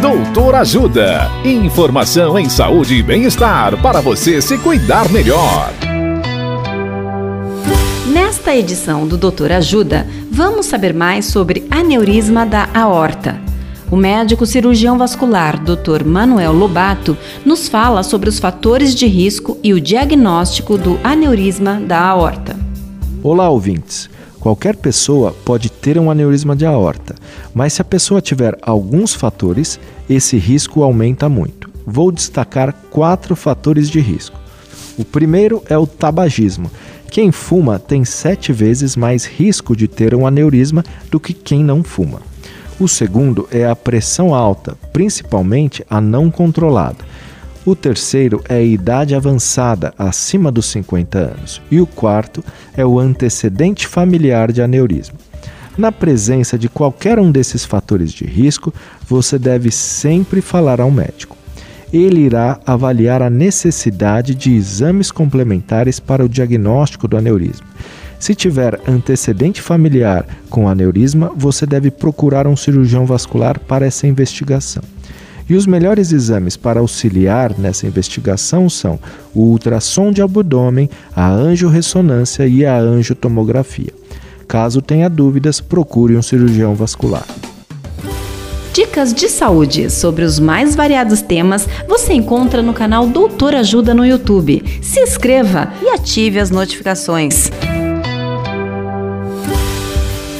Doutor Ajuda. Informação em saúde e bem-estar para você se cuidar melhor. Nesta edição do Doutor Ajuda, vamos saber mais sobre aneurisma da aorta. O médico cirurgião vascular Dr. Manuel Lobato nos fala sobre os fatores de risco e o diagnóstico do aneurisma da aorta. Olá, ouvintes. Qualquer pessoa pode ter um aneurisma de aorta, mas se a pessoa tiver alguns fatores, esse risco aumenta muito. Vou destacar quatro fatores de risco. O primeiro é o tabagismo. Quem fuma tem sete vezes mais risco de ter um aneurisma do que quem não fuma. O segundo é a pressão alta, principalmente a não controlada. O terceiro é a idade avançada, acima dos 50 anos. E o quarto é o antecedente familiar de aneurisma. Na presença de qualquer um desses fatores de risco, você deve sempre falar ao médico. Ele irá avaliar a necessidade de exames complementares para o diagnóstico do aneurisma. Se tiver antecedente familiar com aneurisma, você deve procurar um cirurgião vascular para essa investigação. E os melhores exames para auxiliar nessa investigação são o ultrassom de abdômen, a angiorressonância e a angiotomografia. Caso tenha dúvidas, procure um cirurgião vascular. Dicas de saúde sobre os mais variados temas você encontra no canal Doutor Ajuda no YouTube. Se inscreva e ative as notificações.